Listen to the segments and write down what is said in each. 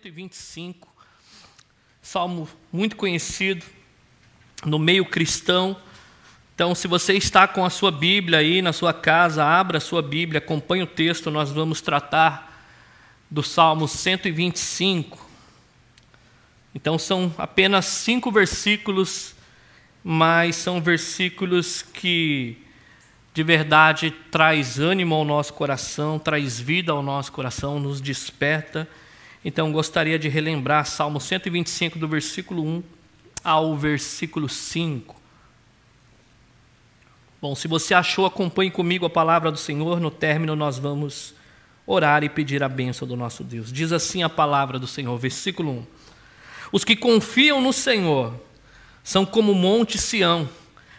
Salmo 125, salmo muito conhecido no meio cristão. Então, se você está com a sua Bíblia aí na sua casa, abra a sua Bíblia, acompanhe o texto, nós vamos tratar do Salmo 125. Então, são apenas cinco versículos, mas são versículos que de verdade traz ânimo ao nosso coração, traz vida ao nosso coração, nos desperta então gostaria de relembrar Salmo 125, do versículo 1 ao versículo 5. Bom, se você achou, acompanhe comigo a palavra do Senhor. No término, nós vamos orar e pedir a bênção do nosso Deus. Diz assim a palavra do Senhor, versículo 1. Os que confiam no Senhor são como o monte Sião,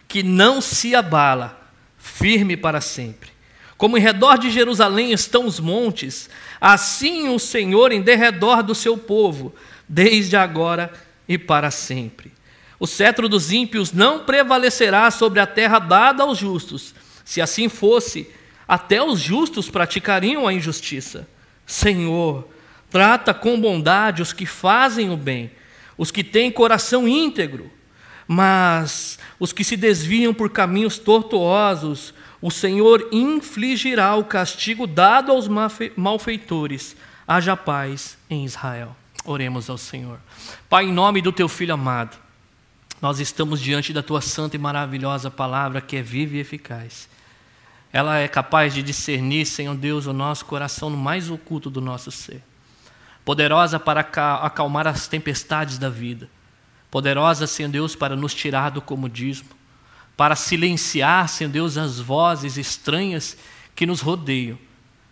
que não se abala, firme para sempre. Como em redor de Jerusalém estão os montes, assim o Senhor em derredor do seu povo, desde agora e para sempre. O cetro dos ímpios não prevalecerá sobre a terra dada aos justos. Se assim fosse, até os justos praticariam a injustiça. Senhor, trata com bondade os que fazem o bem, os que têm coração íntegro. Mas os que se desviam por caminhos tortuosos, o Senhor infligirá o castigo dado aos malfeitores. Haja paz em Israel. Oremos ao Senhor. Pai, em nome do teu filho amado, nós estamos diante da tua santa e maravilhosa palavra que é viva e eficaz. Ela é capaz de discernir, Senhor Deus, o nosso coração no mais oculto do nosso ser. Poderosa para acalmar as tempestades da vida. Poderosa, Senhor Deus, para nos tirar do comodismo para silenciar, Senhor Deus, as vozes estranhas que nos rodeiam.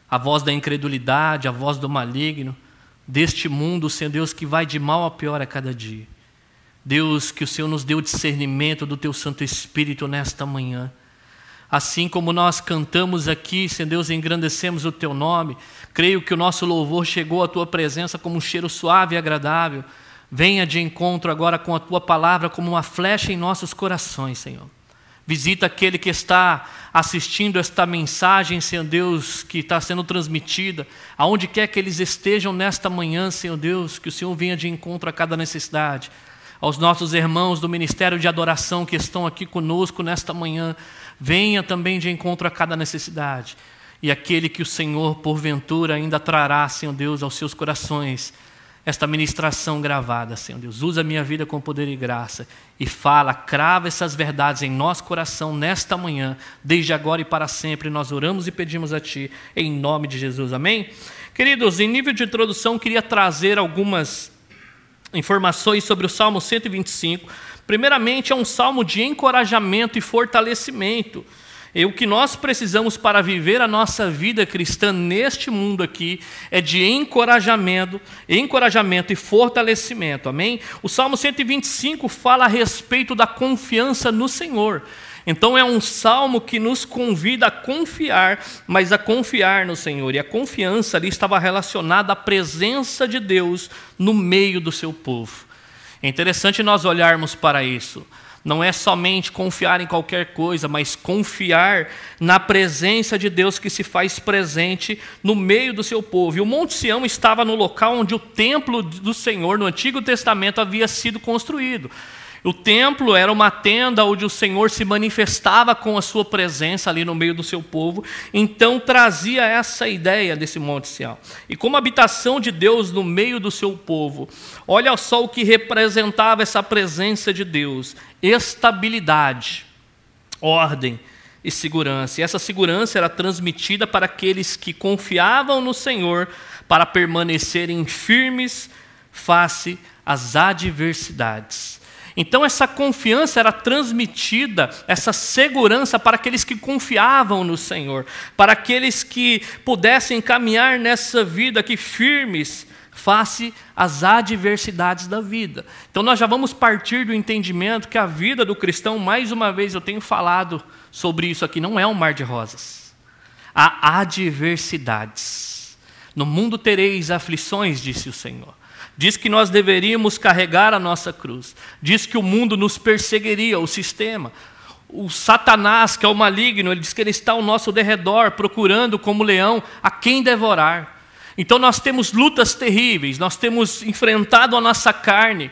A voz da incredulidade, a voz do maligno, deste mundo, Senhor Deus, que vai de mal a pior a cada dia. Deus, que o Senhor nos deu discernimento do Teu Santo Espírito nesta manhã. Assim como nós cantamos aqui, Senhor Deus, engrandecemos o Teu nome, creio que o nosso louvor chegou à Tua presença como um cheiro suave e agradável. Venha de encontro agora com a Tua palavra como uma flecha em nossos corações, Senhor. Visita aquele que está assistindo esta mensagem, Senhor Deus, que está sendo transmitida, aonde quer que eles estejam nesta manhã, Senhor Deus, que o Senhor venha de encontro a cada necessidade. Aos nossos irmãos do Ministério de Adoração que estão aqui conosco nesta manhã, venha também de encontro a cada necessidade. E aquele que o Senhor, porventura, ainda trará, Senhor Deus, aos seus corações esta ministração gravada, Senhor Deus. Usa a minha vida com poder e graça e fala, crava essas verdades em nosso coração nesta manhã, desde agora e para sempre. Nós oramos e pedimos a Ti, em nome de Jesus. Amém? Queridos, em nível de introdução, queria trazer algumas informações sobre o Salmo 125. Primeiramente, é um salmo de encorajamento e fortalecimento. E o que nós precisamos para viver a nossa vida cristã neste mundo aqui é de encorajamento, encorajamento e fortalecimento. Amém? O Salmo 125 fala a respeito da confiança no Senhor. Então é um salmo que nos convida a confiar, mas a confiar no Senhor. E a confiança ali estava relacionada à presença de Deus no meio do seu povo. É interessante nós olharmos para isso. Não é somente confiar em qualquer coisa, mas confiar na presença de Deus que se faz presente no meio do seu povo. E o Monte Sião estava no local onde o templo do Senhor no Antigo Testamento havia sido construído. O templo era uma tenda onde o Senhor se manifestava com a sua presença ali no meio do seu povo, então trazia essa ideia desse Monte Sião. E como habitação de Deus no meio do seu povo, olha só o que representava essa presença de Deus: estabilidade, ordem e segurança. E essa segurança era transmitida para aqueles que confiavam no Senhor para permanecerem firmes face às adversidades. Então, essa confiança era transmitida, essa segurança para aqueles que confiavam no Senhor, para aqueles que pudessem caminhar nessa vida aqui firmes, face às adversidades da vida. Então, nós já vamos partir do entendimento que a vida do cristão, mais uma vez eu tenho falado sobre isso aqui, não é um mar de rosas. Há adversidades. No mundo tereis aflições, disse o Senhor. Diz que nós deveríamos carregar a nossa cruz. Diz que o mundo nos perseguiria, o sistema. O Satanás, que é o maligno, ele diz que ele está ao nosso derredor, procurando como leão a quem devorar. Então nós temos lutas terríveis, nós temos enfrentado a nossa carne,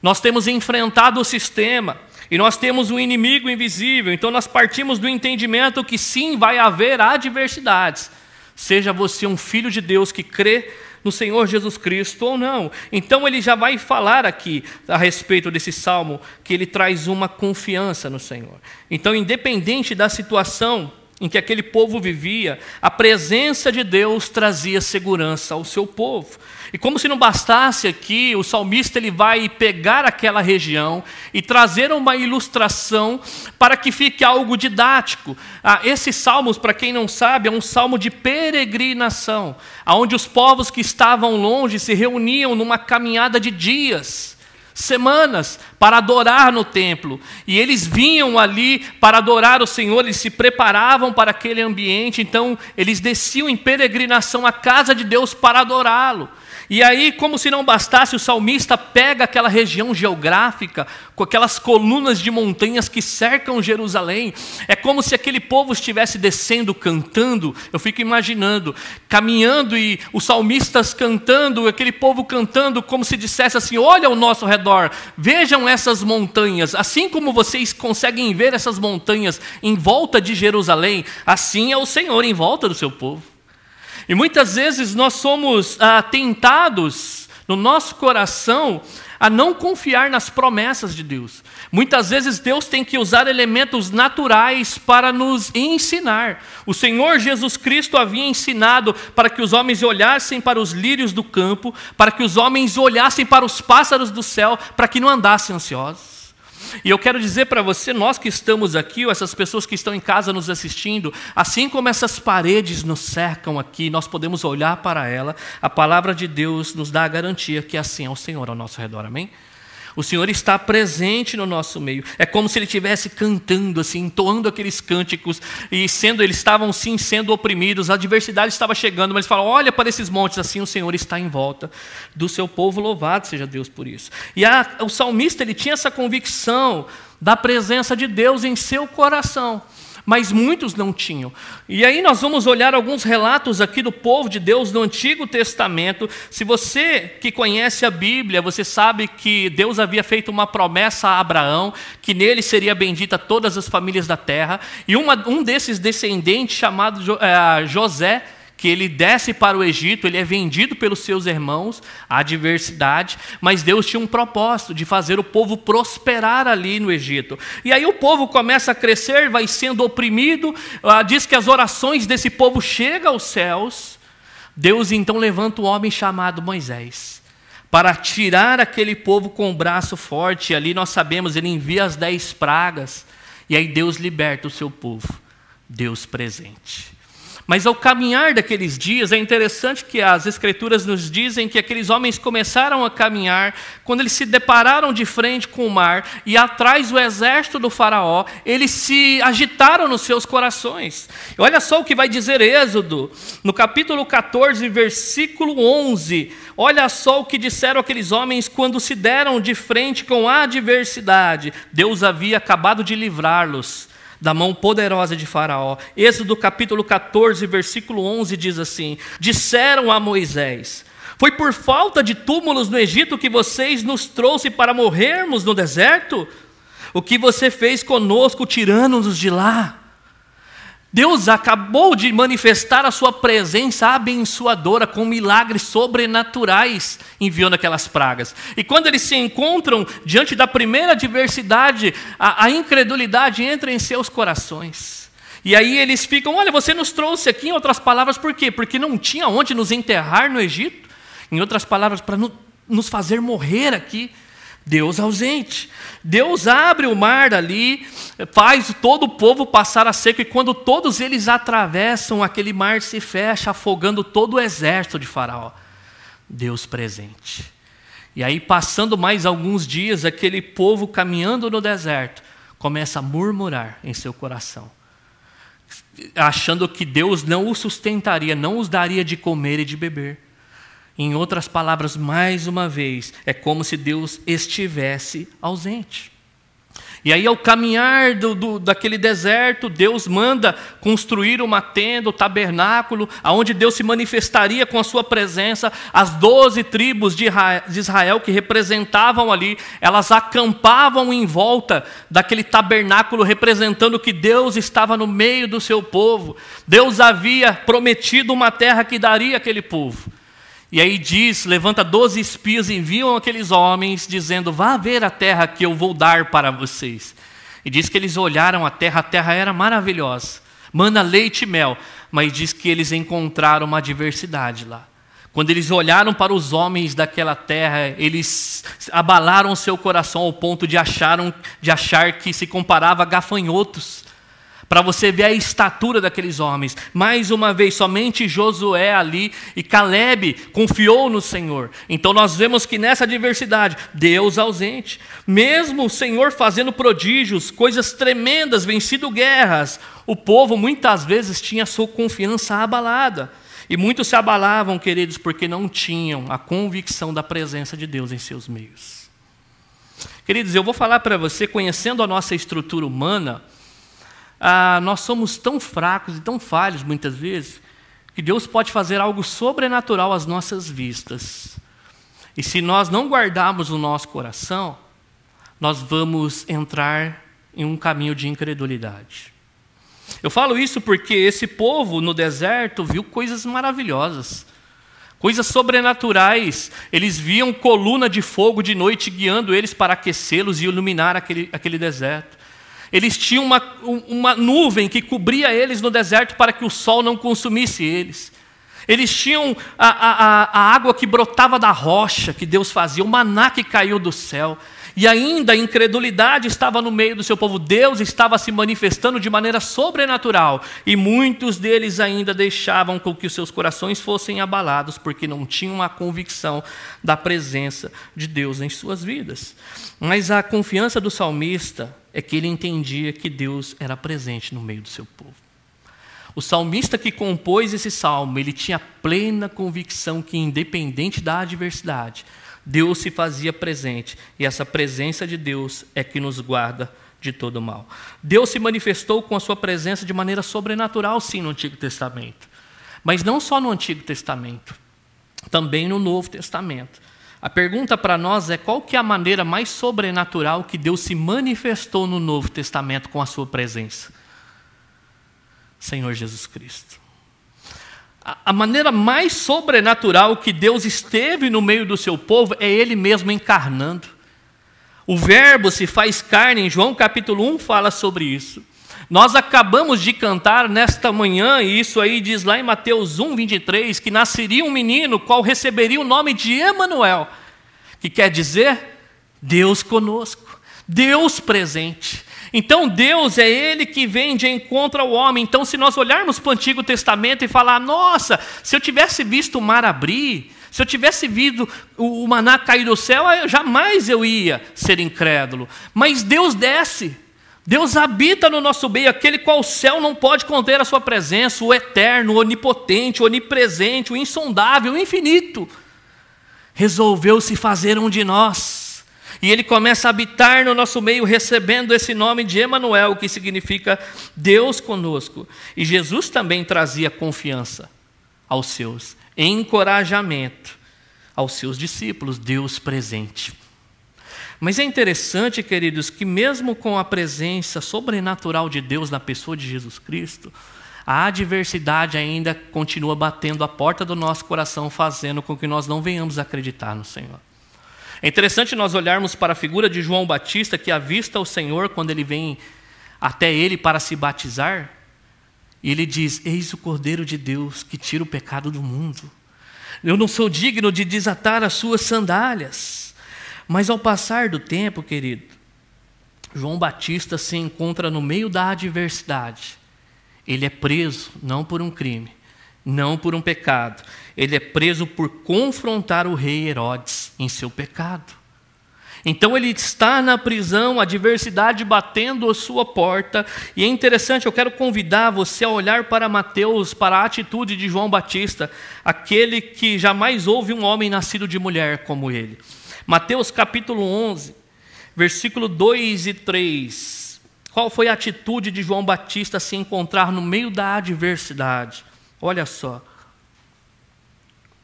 nós temos enfrentado o sistema, e nós temos um inimigo invisível. Então nós partimos do entendimento que sim, vai haver adversidades. Seja você um filho de Deus que crê no Senhor Jesus Cristo ou não. Então ele já vai falar aqui a respeito desse salmo que ele traz uma confiança no Senhor. Então, independente da situação em que aquele povo vivia, a presença de Deus trazia segurança ao seu povo. E como se não bastasse aqui, o salmista ele vai pegar aquela região e trazer uma ilustração para que fique algo didático. Ah, esse salmos, para quem não sabe, é um salmo de peregrinação, onde os povos que estavam longe se reuniam numa caminhada de dias semanas para adorar no templo. E eles vinham ali para adorar o Senhor, eles se preparavam para aquele ambiente, então eles desciam em peregrinação à casa de Deus para adorá-lo. E aí, como se não bastasse, o salmista pega aquela região geográfica, com aquelas colunas de montanhas que cercam Jerusalém. É como se aquele povo estivesse descendo, cantando. Eu fico imaginando, caminhando e os salmistas cantando, aquele povo cantando, como se dissesse assim: Olha ao nosso redor, vejam essas montanhas. Assim como vocês conseguem ver essas montanhas em volta de Jerusalém, assim é o Senhor em volta do seu povo. E muitas vezes nós somos ah, tentados no nosso coração a não confiar nas promessas de Deus. Muitas vezes Deus tem que usar elementos naturais para nos ensinar. O Senhor Jesus Cristo havia ensinado para que os homens olhassem para os lírios do campo, para que os homens olhassem para os pássaros do céu, para que não andassem ansiosos. E eu quero dizer para você, nós que estamos aqui, ou essas pessoas que estão em casa nos assistindo, assim como essas paredes nos cercam aqui, nós podemos olhar para ela, a palavra de Deus nos dá a garantia que assim é o Senhor ao nosso redor, amém? O Senhor está presente no nosso meio. É como se Ele estivesse cantando, assim, entoando aqueles cânticos e sendo, eles estavam sim sendo oprimidos. A adversidade estava chegando, mas eles falam: olha para esses montes, assim o Senhor está em volta do seu povo. Louvado seja Deus por isso. E a, o salmista ele tinha essa convicção da presença de Deus em seu coração mas muitos não tinham. E aí nós vamos olhar alguns relatos aqui do povo de Deus no Antigo Testamento. Se você que conhece a Bíblia, você sabe que Deus havia feito uma promessa a Abraão, que nele seria bendita todas as famílias da terra, e uma, um desses descendentes, chamado é, José, que ele desce para o Egito, ele é vendido pelos seus irmãos, a adversidade, mas Deus tinha um propósito de fazer o povo prosperar ali no Egito. E aí o povo começa a crescer, vai sendo oprimido, ah, diz que as orações desse povo chegam aos céus. Deus então levanta um homem chamado Moisés para tirar aquele povo com o braço forte. Ali nós sabemos, ele envia as dez pragas, e aí Deus liberta o seu povo. Deus presente. Mas ao caminhar daqueles dias, é interessante que as Escrituras nos dizem que aqueles homens começaram a caminhar, quando eles se depararam de frente com o mar e atrás o exército do Faraó, eles se agitaram nos seus corações. Olha só o que vai dizer Êxodo, no capítulo 14, versículo 11. Olha só o que disseram aqueles homens quando se deram de frente com a adversidade. Deus havia acabado de livrá-los da mão poderosa de Faraó. Êxodo capítulo 14, versículo 11 diz assim: Disseram a Moisés: Foi por falta de túmulos no Egito que vocês nos trouxe para morrermos no deserto? O que você fez conosco, tirando-nos de lá? Deus acabou de manifestar a sua presença abençoadora com milagres sobrenaturais, enviando aquelas pragas. E quando eles se encontram diante da primeira adversidade, a, a incredulidade entra em seus corações. E aí eles ficam: olha, você nos trouxe aqui, em outras palavras, por quê? Porque não tinha onde nos enterrar no Egito. Em outras palavras, para no, nos fazer morrer aqui. Deus ausente. Deus abre o mar ali, faz todo o povo passar a seco, e quando todos eles atravessam, aquele mar se fecha, afogando todo o exército de Faraó. Deus presente. E aí, passando mais alguns dias, aquele povo caminhando no deserto, começa a murmurar em seu coração, achando que Deus não os sustentaria, não os daria de comer e de beber. Em outras palavras, mais uma vez, é como se Deus estivesse ausente. E aí, ao caminhar do, do, daquele deserto, Deus manda construir uma tenda, o um tabernáculo, aonde Deus se manifestaria com a sua presença. As doze tribos de Israel que representavam ali, elas acampavam em volta daquele tabernáculo, representando que Deus estava no meio do seu povo. Deus havia prometido uma terra que daria aquele povo. E aí diz: levanta doze espias, enviam aqueles homens, dizendo: Vá ver a terra que eu vou dar para vocês. E diz que eles olharam a terra, a terra era maravilhosa, mana leite e mel, mas diz que eles encontraram uma diversidade lá. Quando eles olharam para os homens daquela terra, eles abalaram seu coração ao ponto de, acharam, de achar que se comparava a gafanhotos para você ver a estatura daqueles homens. Mais uma vez, somente Josué ali e Caleb confiou no Senhor. Então nós vemos que nessa diversidade, Deus ausente, mesmo o Senhor fazendo prodígios, coisas tremendas, vencido guerras, o povo muitas vezes tinha sua confiança abalada. E muitos se abalavam, queridos, porque não tinham a convicção da presença de Deus em seus meios. Queridos, eu vou falar para você, conhecendo a nossa estrutura humana, ah, nós somos tão fracos e tão falhos muitas vezes, que Deus pode fazer algo sobrenatural às nossas vistas. E se nós não guardarmos o nosso coração, nós vamos entrar em um caminho de incredulidade. Eu falo isso porque esse povo no deserto viu coisas maravilhosas, coisas sobrenaturais. Eles viam coluna de fogo de noite guiando eles para aquecê-los e iluminar aquele, aquele deserto. Eles tinham uma, uma nuvem que cobria eles no deserto para que o sol não consumisse eles. Eles tinham a, a, a água que brotava da rocha que Deus fazia, o maná que caiu do céu. E ainda a incredulidade estava no meio do seu povo. Deus estava se manifestando de maneira sobrenatural. E muitos deles ainda deixavam com que os seus corações fossem abalados, porque não tinham a convicção da presença de Deus em suas vidas. Mas a confiança do salmista é que ele entendia que Deus era presente no meio do seu povo. O salmista que compôs esse salmo, ele tinha plena convicção que, independente da adversidade, Deus se fazia presente, e essa presença de Deus é que nos guarda de todo mal. Deus se manifestou com a sua presença de maneira sobrenatural, sim, no Antigo Testamento. Mas não só no Antigo Testamento, também no Novo Testamento. A pergunta para nós é qual que é a maneira mais sobrenatural que Deus se manifestou no Novo Testamento com a sua presença? Senhor Jesus Cristo. A maneira mais sobrenatural que Deus esteve no meio do seu povo é Ele mesmo encarnando. O Verbo se faz carne, em João capítulo 1 fala sobre isso. Nós acabamos de cantar nesta manhã, e isso aí diz lá em Mateus 1, 23, que nasceria um menino, qual receberia o nome de Emanuel, que quer dizer Deus conosco, Deus presente. Então Deus é Ele que vem de encontro ao homem. Então, se nós olharmos para o Antigo Testamento e falar, nossa, se eu tivesse visto o mar abrir, se eu tivesse visto o maná cair do céu, jamais eu ia ser incrédulo. Mas Deus desce. Deus habita no nosso meio, aquele qual o céu não pode conter a sua presença, o eterno, o onipotente, o onipresente, o insondável, o infinito. Resolveu se fazer um de nós. E ele começa a habitar no nosso meio, recebendo esse nome de Emanuel, que significa Deus conosco. E Jesus também trazia confiança aos seus, encorajamento aos seus discípulos, Deus presente. Mas é interessante, queridos, que mesmo com a presença sobrenatural de Deus na pessoa de Jesus Cristo, a adversidade ainda continua batendo a porta do nosso coração, fazendo com que nós não venhamos acreditar no Senhor. É interessante nós olharmos para a figura de João Batista, que avista o Senhor quando ele vem até ele para se batizar, e ele diz: Eis o Cordeiro de Deus que tira o pecado do mundo. Eu não sou digno de desatar as suas sandálias. Mas ao passar do tempo, querido, João Batista se encontra no meio da adversidade. Ele é preso não por um crime, não por um pecado. Ele é preso por confrontar o rei Herodes em seu pecado. Então ele está na prisão, a adversidade batendo a sua porta, e é interessante, eu quero convidar você a olhar para Mateus, para a atitude de João Batista, aquele que jamais houve um homem nascido de mulher como ele. Mateus capítulo 11, versículo 2 e 3. Qual foi a atitude de João Batista se encontrar no meio da adversidade? Olha só.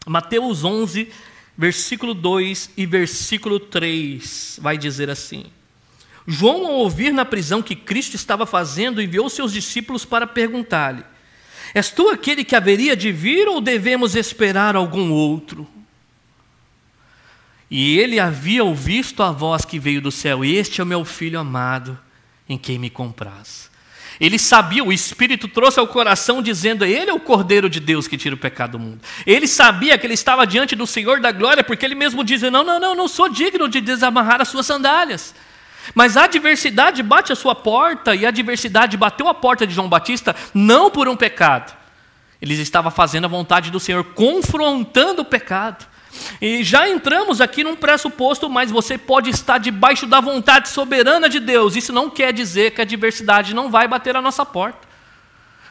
Mateus 11, versículo 2 e versículo 3 vai dizer assim: João, ao ouvir na prisão que Cristo estava fazendo, enviou seus discípulos para perguntar-lhe: És tu aquele que haveria de vir ou devemos esperar algum outro? E ele havia ouvido a voz que veio do céu: Este é o meu filho amado, em quem me compraz. Ele sabia, o Espírito trouxe ao coração dizendo: Ele é o Cordeiro de Deus que tira o pecado do mundo. Ele sabia que ele estava diante do Senhor da glória, porque ele mesmo diz: Não, não, não, não sou digno de desamarrar as suas sandálias. Mas a adversidade bate a sua porta, e a adversidade bateu a porta de João Batista não por um pecado. Eles estavam fazendo a vontade do Senhor, confrontando o pecado. E já entramos aqui num pressuposto, mas você pode estar debaixo da vontade soberana de Deus. Isso não quer dizer que a adversidade não vai bater a nossa porta.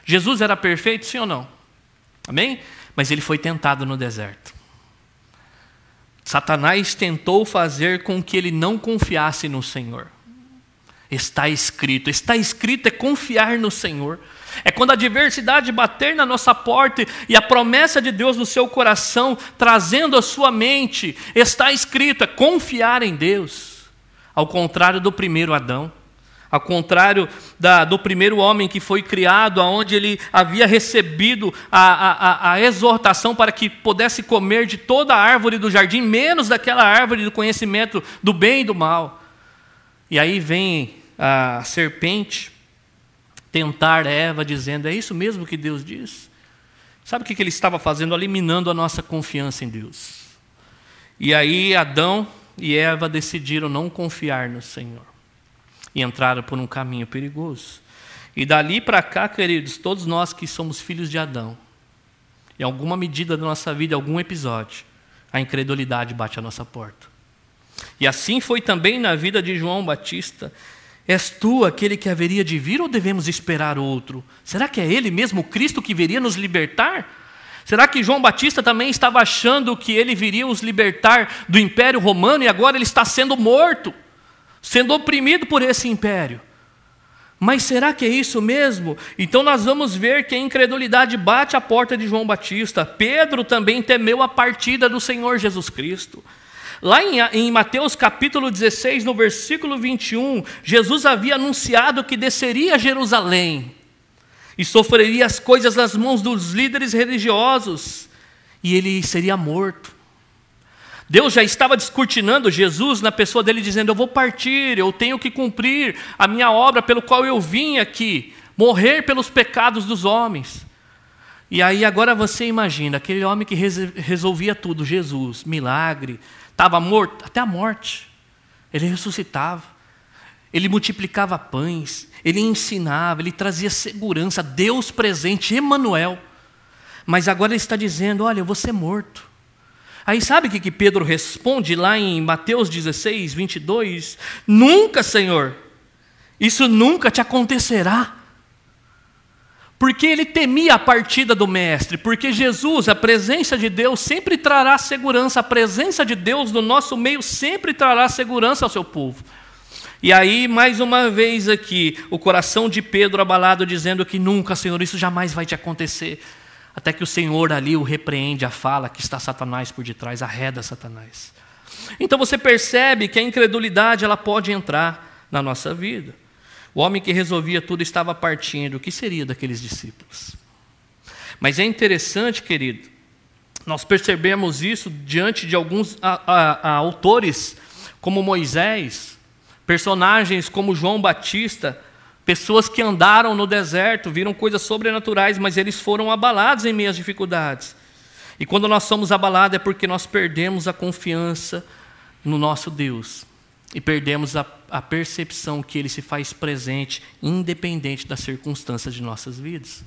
Jesus era perfeito, sim ou não? Amém? Mas ele foi tentado no deserto. Satanás tentou fazer com que ele não confiasse no Senhor. Está escrito, está escrito é confiar no Senhor. É quando a adversidade bater na nossa porta e a promessa de Deus no seu coração, trazendo a sua mente, está escrito, é confiar em Deus. Ao contrário do primeiro Adão, ao contrário da, do primeiro homem que foi criado, aonde ele havia recebido a, a, a exortação para que pudesse comer de toda a árvore do jardim, menos daquela árvore do conhecimento do bem e do mal. E aí vem a serpente tentar Eva, dizendo: É isso mesmo que Deus diz? Sabe o que ele estava fazendo? Eliminando a nossa confiança em Deus. E aí Adão e Eva decidiram não confiar no Senhor e entraram por um caminho perigoso. E dali para cá, queridos, todos nós que somos filhos de Adão, em alguma medida da nossa vida, algum episódio, a incredulidade bate à nossa porta. E assim foi também na vida de João Batista. És tu aquele que haveria de vir ou devemos esperar outro? Será que é ele mesmo, Cristo, que viria nos libertar? Será que João Batista também estava achando que ele viria os libertar do Império Romano e agora ele está sendo morto, sendo oprimido por esse império? Mas será que é isso mesmo? Então nós vamos ver que a incredulidade bate à porta de João Batista. Pedro também temeu a partida do Senhor Jesus Cristo. Lá em, em, Mateus capítulo 16, no versículo 21, Jesus havia anunciado que desceria a Jerusalém e sofreria as coisas nas mãos dos líderes religiosos, e ele seria morto. Deus já estava descortinando Jesus na pessoa dele, dizendo: Eu vou partir, eu tenho que cumprir a minha obra pelo qual eu vim aqui, morrer pelos pecados dos homens. E aí agora você imagina, aquele homem que resolvia tudo, Jesus, milagre, estava morto, até a morte. Ele ressuscitava, ele multiplicava pães, ele ensinava, ele trazia segurança, Deus presente, Emanuel. Mas agora ele está dizendo: Olha, eu vou ser morto. Aí sabe o que, que Pedro responde lá em Mateus 16, 22? Nunca, Senhor, isso nunca te acontecerá porque ele temia a partida do Mestre, porque Jesus, a presença de Deus, sempre trará segurança, a presença de Deus no nosso meio sempre trará segurança ao seu povo. E aí, mais uma vez aqui, o coração de Pedro abalado, dizendo que nunca, Senhor, isso jamais vai te acontecer. Até que o Senhor ali o repreende, a fala que está Satanás por detrás, arreda Satanás. Então você percebe que a incredulidade ela pode entrar na nossa vida. O homem que resolvia tudo estava partindo. O que seria daqueles discípulos? Mas é interessante, querido, nós percebemos isso diante de alguns a, a, a autores como Moisés, personagens como João Batista, pessoas que andaram no deserto, viram coisas sobrenaturais, mas eles foram abalados em meio às dificuldades. E quando nós somos abalados é porque nós perdemos a confiança no nosso Deus e perdemos a, a percepção que Ele se faz presente, independente das circunstâncias de nossas vidas.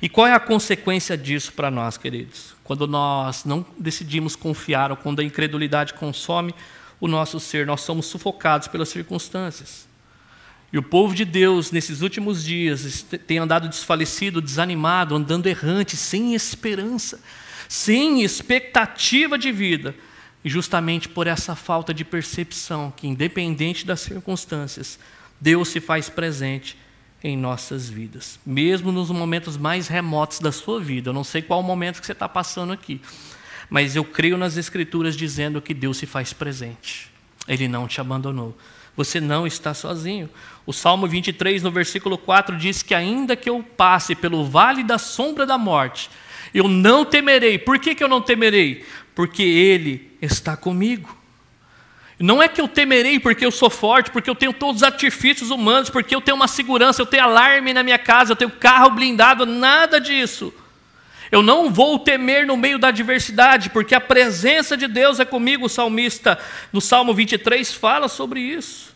E qual é a consequência disso para nós, queridos? Quando nós não decidimos confiar ou quando a incredulidade consome o nosso ser, nós somos sufocados pelas circunstâncias. E o povo de Deus, nesses últimos dias, tem andado desfalecido, desanimado, andando errante, sem esperança, sem expectativa de vida, E justamente por essa falta de percepção, que independente das circunstâncias, Deus se faz presente em nossas vidas, mesmo nos momentos mais remotos da sua vida. Eu não sei qual momento que você está passando aqui, mas eu creio nas Escrituras dizendo que Deus se faz presente. Ele não te abandonou. Você não está sozinho. O Salmo 23, no versículo 4, diz que ainda que eu passe pelo vale da sombra da morte, eu não temerei. Por que, que eu não temerei? Porque Ele está comigo. Não é que eu temerei porque eu sou forte, porque eu tenho todos os artifícios humanos, porque eu tenho uma segurança, eu tenho alarme na minha casa, eu tenho carro blindado, nada disso. Eu não vou temer no meio da adversidade, porque a presença de Deus é comigo. O salmista, no Salmo 23, fala sobre isso.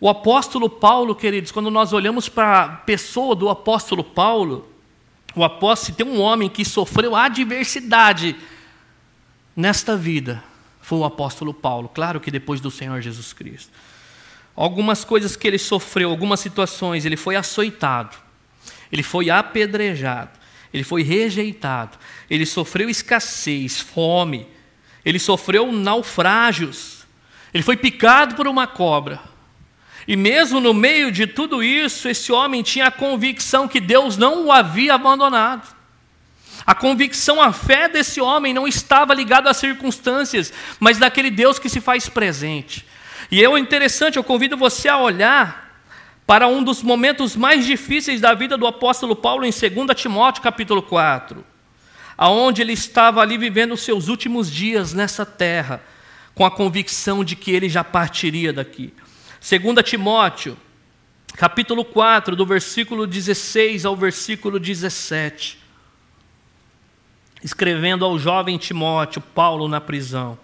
O apóstolo Paulo, queridos, quando nós olhamos para a pessoa do apóstolo Paulo, o apóstolo, se tem um homem que sofreu adversidade nesta vida, foi o apóstolo Paulo. Claro que depois do Senhor Jesus Cristo. Algumas coisas que ele sofreu, algumas situações, ele foi açoitado, ele foi apedrejado, ele foi rejeitado, ele sofreu escassez, fome, ele sofreu naufrágios, ele foi picado por uma cobra. E mesmo no meio de tudo isso, esse homem tinha a convicção que Deus não o havia abandonado. A convicção, a fé desse homem não estava ligada às circunstâncias, mas daquele Deus que se faz presente. E é interessante, eu convido você a olhar para um dos momentos mais difíceis da vida do apóstolo Paulo em 2 Timóteo capítulo 4, aonde ele estava ali vivendo os seus últimos dias nessa terra, com a convicção de que ele já partiria daqui. 2 Timóteo, capítulo 4, do versículo 16 ao versículo 17. Escrevendo ao jovem Timóteo, Paulo na prisão.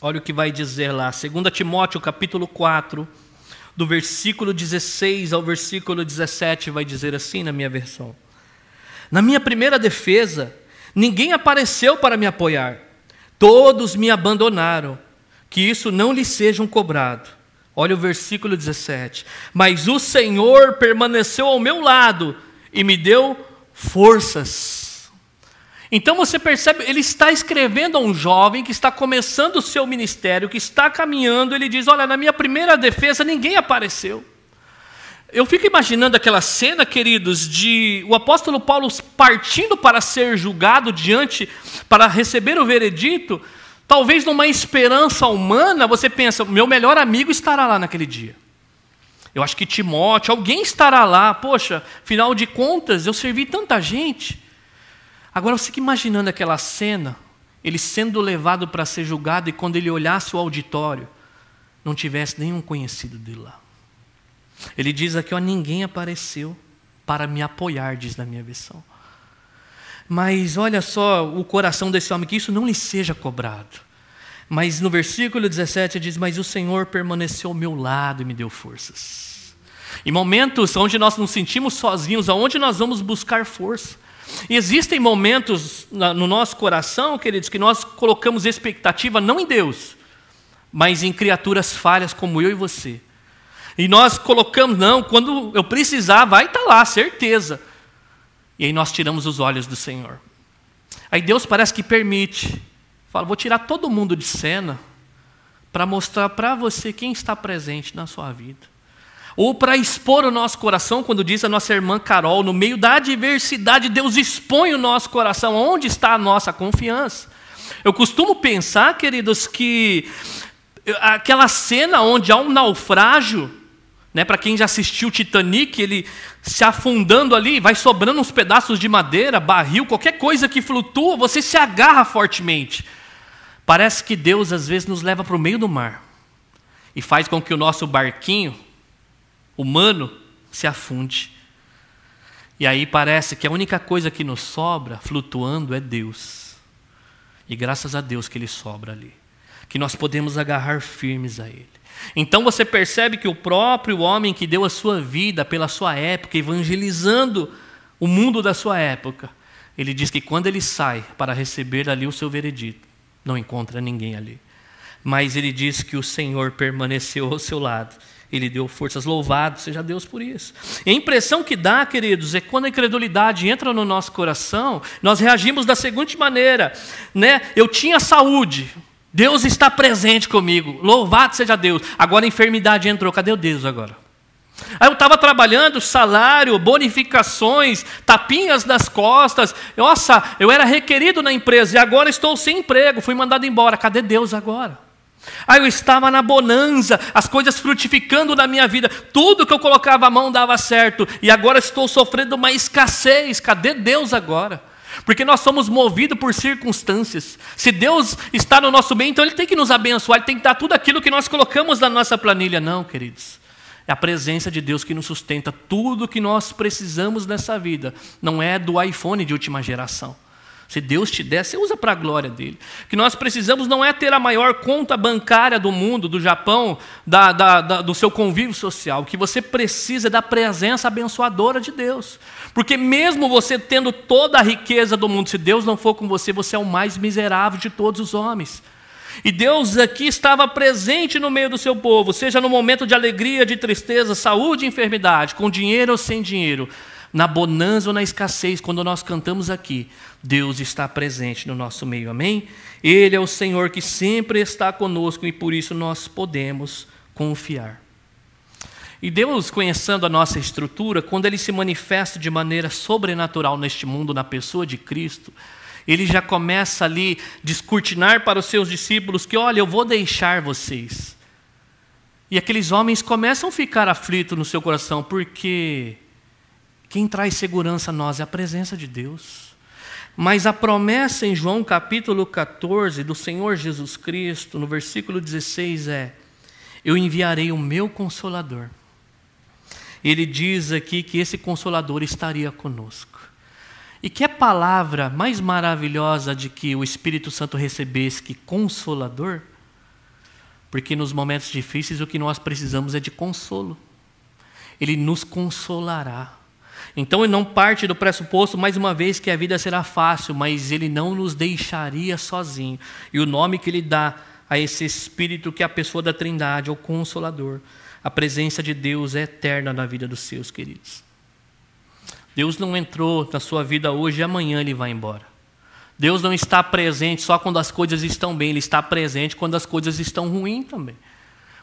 Olha o que vai dizer lá, 2 Timóteo capítulo 4, do versículo 16 ao versículo 17, vai dizer assim na minha versão: Na minha primeira defesa, ninguém apareceu para me apoiar, todos me abandonaram, que isso não lhe seja um cobrado. Olha o versículo 17: Mas o Senhor permaneceu ao meu lado e me deu forças então você percebe, ele está escrevendo a um jovem que está começando o seu ministério, que está caminhando, ele diz: Olha, na minha primeira defesa ninguém apareceu. Eu fico imaginando aquela cena, queridos, de o apóstolo Paulo partindo para ser julgado diante, para receber o veredito, talvez numa esperança humana, você pensa: meu melhor amigo estará lá naquele dia. Eu acho que Timóteo, alguém estará lá. Poxa, afinal de contas, eu servi tanta gente. Agora você fica imaginando aquela cena, ele sendo levado para ser julgado e quando ele olhasse o auditório, não tivesse nenhum conhecido dele lá. Ele diz aqui, ó, ninguém apareceu para me apoiar, diz na minha versão. Mas olha só o coração desse homem, que isso não lhe seja cobrado. Mas no versículo 17 diz: Mas o Senhor permaneceu ao meu lado e me deu forças. Em momentos onde nós nos sentimos sozinhos, aonde nós vamos buscar força? Existem momentos no nosso coração, queridos, que nós colocamos expectativa não em Deus, mas em criaturas falhas como eu e você. E nós colocamos, não, quando eu precisar, vai estar lá, certeza. E aí nós tiramos os olhos do Senhor. Aí Deus parece que permite. Fala, vou tirar todo mundo de cena para mostrar para você quem está presente na sua vida ou para expor o nosso coração, quando diz a nossa irmã Carol, no meio da adversidade, Deus expõe o nosso coração, onde está a nossa confiança. Eu costumo pensar, queridos, que aquela cena onde há um naufrágio, né, para quem já assistiu Titanic, ele se afundando ali, vai sobrando uns pedaços de madeira, barril, qualquer coisa que flutua, você se agarra fortemente. Parece que Deus às vezes nos leva para o meio do mar e faz com que o nosso barquinho humano se afunde. E aí parece que a única coisa que nos sobra flutuando é Deus. E graças a Deus que Ele sobra ali. Que nós podemos agarrar firmes a Ele. Então você percebe que o próprio homem que deu a sua vida pela sua época, evangelizando o mundo da sua época, ele diz que quando ele sai para receber ali o seu veredito, não encontra ninguém ali. Mas ele diz que o Senhor permaneceu ao seu lado Ele deu forças, louvado seja Deus por isso. E a impressão que dá, queridos, é quando a incredulidade entra no nosso coração, nós reagimos da seguinte maneira, né? Eu tinha saúde, Deus está presente comigo, louvado seja Deus. Agora a enfermidade entrou, cadê o Deus agora? Aí eu estava trabalhando, salário, bonificações, tapinhas nas costas. Nossa, eu era requerido na empresa e agora estou sem emprego, fui mandado embora. Cadê Deus agora? Aí eu estava na bonança, as coisas frutificando na minha vida, tudo que eu colocava a mão dava certo, e agora estou sofrendo uma escassez. Cadê Deus agora? Porque nós somos movidos por circunstâncias. Se Deus está no nosso meio, então Ele tem que nos abençoar, Ele tem que dar tudo aquilo que nós colocamos na nossa planilha. Não, queridos. É a presença de Deus que nos sustenta tudo que nós precisamos nessa vida. Não é do iPhone de última geração. Se Deus te der, você usa para a glória dele. O que nós precisamos não é ter a maior conta bancária do mundo, do Japão, da, da, da, do seu convívio social. O que você precisa é da presença abençoadora de Deus. Porque mesmo você tendo toda a riqueza do mundo, se Deus não for com você, você é o mais miserável de todos os homens. E Deus aqui estava presente no meio do seu povo, seja no momento de alegria, de tristeza, saúde enfermidade, com dinheiro ou sem dinheiro na bonança ou na escassez, quando nós cantamos aqui, Deus está presente no nosso meio, amém? Ele é o Senhor que sempre está conosco e por isso nós podemos confiar. E Deus, conhecendo a nossa estrutura, quando Ele se manifesta de maneira sobrenatural neste mundo, na pessoa de Cristo, Ele já começa ali descortinar para os seus discípulos que, olha, eu vou deixar vocês. E aqueles homens começam a ficar aflitos no seu coração, porque quem traz segurança a nós é a presença de Deus. Mas a promessa em João capítulo 14 do Senhor Jesus Cristo, no versículo 16, é: Eu enviarei o meu consolador. Ele diz aqui que esse consolador estaria conosco. E que palavra mais maravilhosa de que o Espírito Santo recebesse que consolador? Porque nos momentos difíceis o que nós precisamos é de consolo. Ele nos consolará. Então ele não parte do pressuposto, mais uma vez, que a vida será fácil, mas ele não nos deixaria sozinho. E o nome que ele dá a esse Espírito que é a pessoa da Trindade, é o Consolador. A presença de Deus é eterna na vida dos seus queridos. Deus não entrou na sua vida hoje e amanhã ele vai embora. Deus não está presente só quando as coisas estão bem, ele está presente quando as coisas estão ruins também.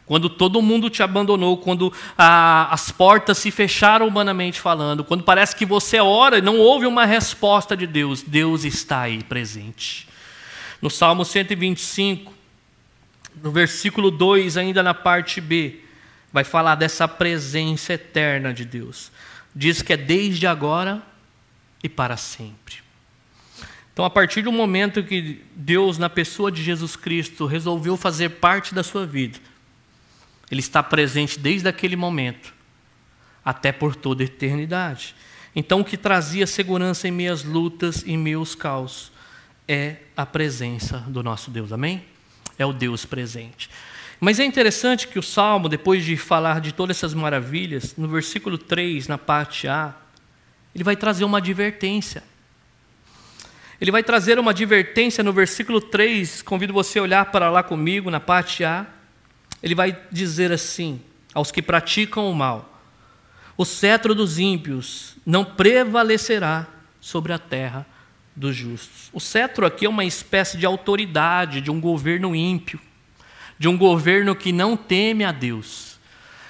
Quando todo mundo te abandonou, quando as portas se fecharam humanamente falando, quando parece que você ora e não houve uma resposta de Deus, Deus está aí presente. No Salmo 125, no versículo 2, ainda na parte B, vai falar dessa presença eterna de Deus. Diz que é desde agora e para sempre. Então, a partir do momento que Deus, na pessoa de Jesus Cristo, resolveu fazer parte da sua vida, ele está presente desde aquele momento até por toda a eternidade. Então, o que trazia segurança em minhas lutas e meus caos é a presença do nosso Deus. Amém? É o Deus presente. Mas é interessante que o Salmo, depois de falar de todas essas maravilhas, no versículo 3, na parte A, ele vai trazer uma advertência. Ele vai trazer uma advertência no versículo 3, convido você a olhar para lá comigo, na parte A ele vai dizer assim: aos que praticam o mal, o cetro dos ímpios não prevalecerá sobre a terra dos justos. O cetro aqui é uma espécie de autoridade de um governo ímpio, de um governo que não teme a Deus.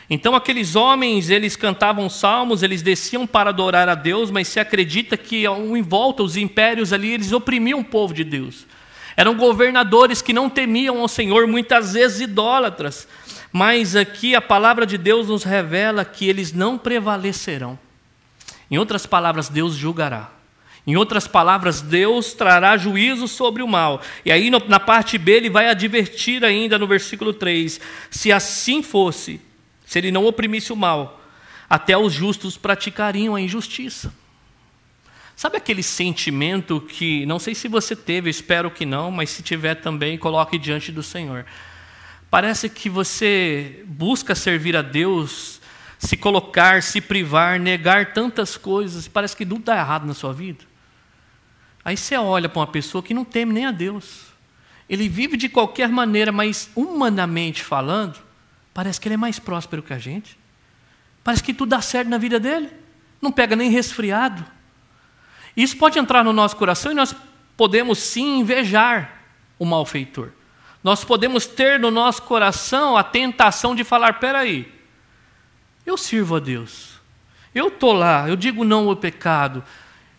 Então aqueles homens, eles cantavam salmos, eles desciam para adorar a Deus, mas se acredita que em volta os impérios ali, eles oprimiam o povo de Deus. Eram governadores que não temiam ao Senhor, muitas vezes idólatras. Mas aqui a palavra de Deus nos revela que eles não prevalecerão. Em outras palavras, Deus julgará. Em outras palavras, Deus trará juízo sobre o mal. E aí, na parte B, ele vai advertir ainda no versículo 3: se assim fosse, se ele não oprimisse o mal, até os justos praticariam a injustiça. Sabe aquele sentimento que, não sei se você teve, espero que não, mas se tiver também, coloque diante do Senhor. Parece que você busca servir a Deus, se colocar, se privar, negar tantas coisas, parece que tudo está errado na sua vida. Aí você olha para uma pessoa que não teme nem a Deus. Ele vive de qualquer maneira, mas humanamente falando, parece que ele é mais próspero que a gente. Parece que tudo dá certo na vida dele. Não pega nem resfriado. Isso pode entrar no nosso coração e nós podemos sim invejar o malfeitor. Nós podemos ter no nosso coração a tentação de falar: peraí, eu sirvo a Deus, eu estou lá, eu digo não ao pecado,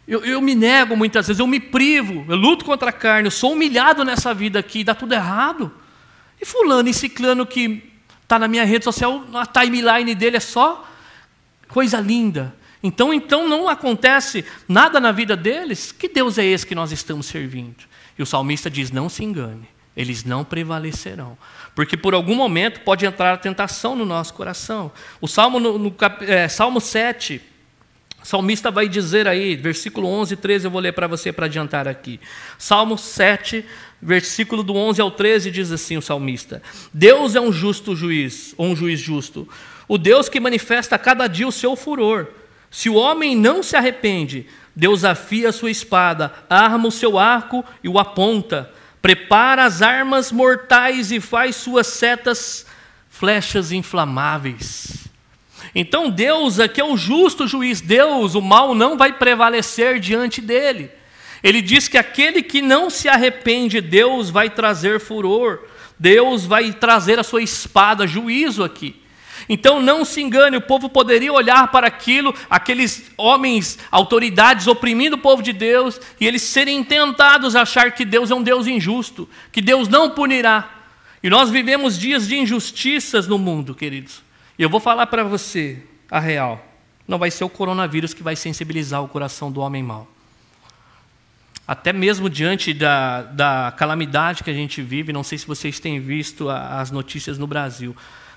eu, eu, me nego muitas vezes, eu me privo, eu luto contra a carne, eu sou humilhado nessa vida aqui, dá tudo errado. E fulano e ciclano que está na minha rede social, a timeline dele é só coisa linda. Então, então não acontece nada na vida deles. Que Deus é esse que nós estamos servindo? E o salmista diz: não se engane, eles não prevalecerão. Porque por algum momento pode entrar a tentação no nosso coração. O Salmo, no, no é, Salmo 7, o salmista vai dizer aí, versículo 11 e 13, eu vou ler para você para adiantar aqui. Salmo 7, versículo do 11 ao 13 diz assim o salmista: Deus é um justo juiz, ou um juiz justo, o Deus que manifesta a cada dia o seu furor. Se o homem não se arrepende, Deus afia a sua espada, arma o seu arco e o aponta, prepara as armas mortais e faz suas setas flechas inflamáveis. Então Deus aqui é o justo juiz, Deus, o mal não vai prevalecer diante dele. Ele diz que aquele que não se arrepende, Deus vai trazer furor, Deus vai trazer a sua espada, juízo aqui. Então não se engane, o povo poderia olhar para aquilo, aqueles homens, autoridades oprimindo o povo de Deus, e eles serem tentados a achar que Deus é um Deus injusto, que Deus não punirá. E nós vivemos dias de injustiças no mundo, queridos. Eu vou falar para você a real. Não vai ser o coronavírus que vai sensibilizar o coração do homem mau. Até mesmo diante da, da calamidade que a gente vive, não sei se vocês têm visto as notícias no Brasil.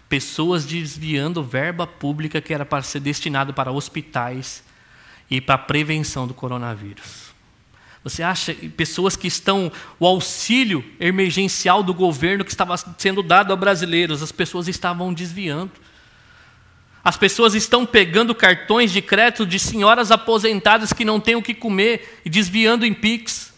Pessoas desviando verba pública que era para ser destinado para hospitais e para a prevenção do coronavírus. Você acha pessoas que estão o auxílio emergencial do governo que estava sendo dado a brasileiros, as pessoas estavam desviando. As pessoas estão pegando cartões de crédito de senhoras aposentadas que não têm o que comer e desviando em Pix.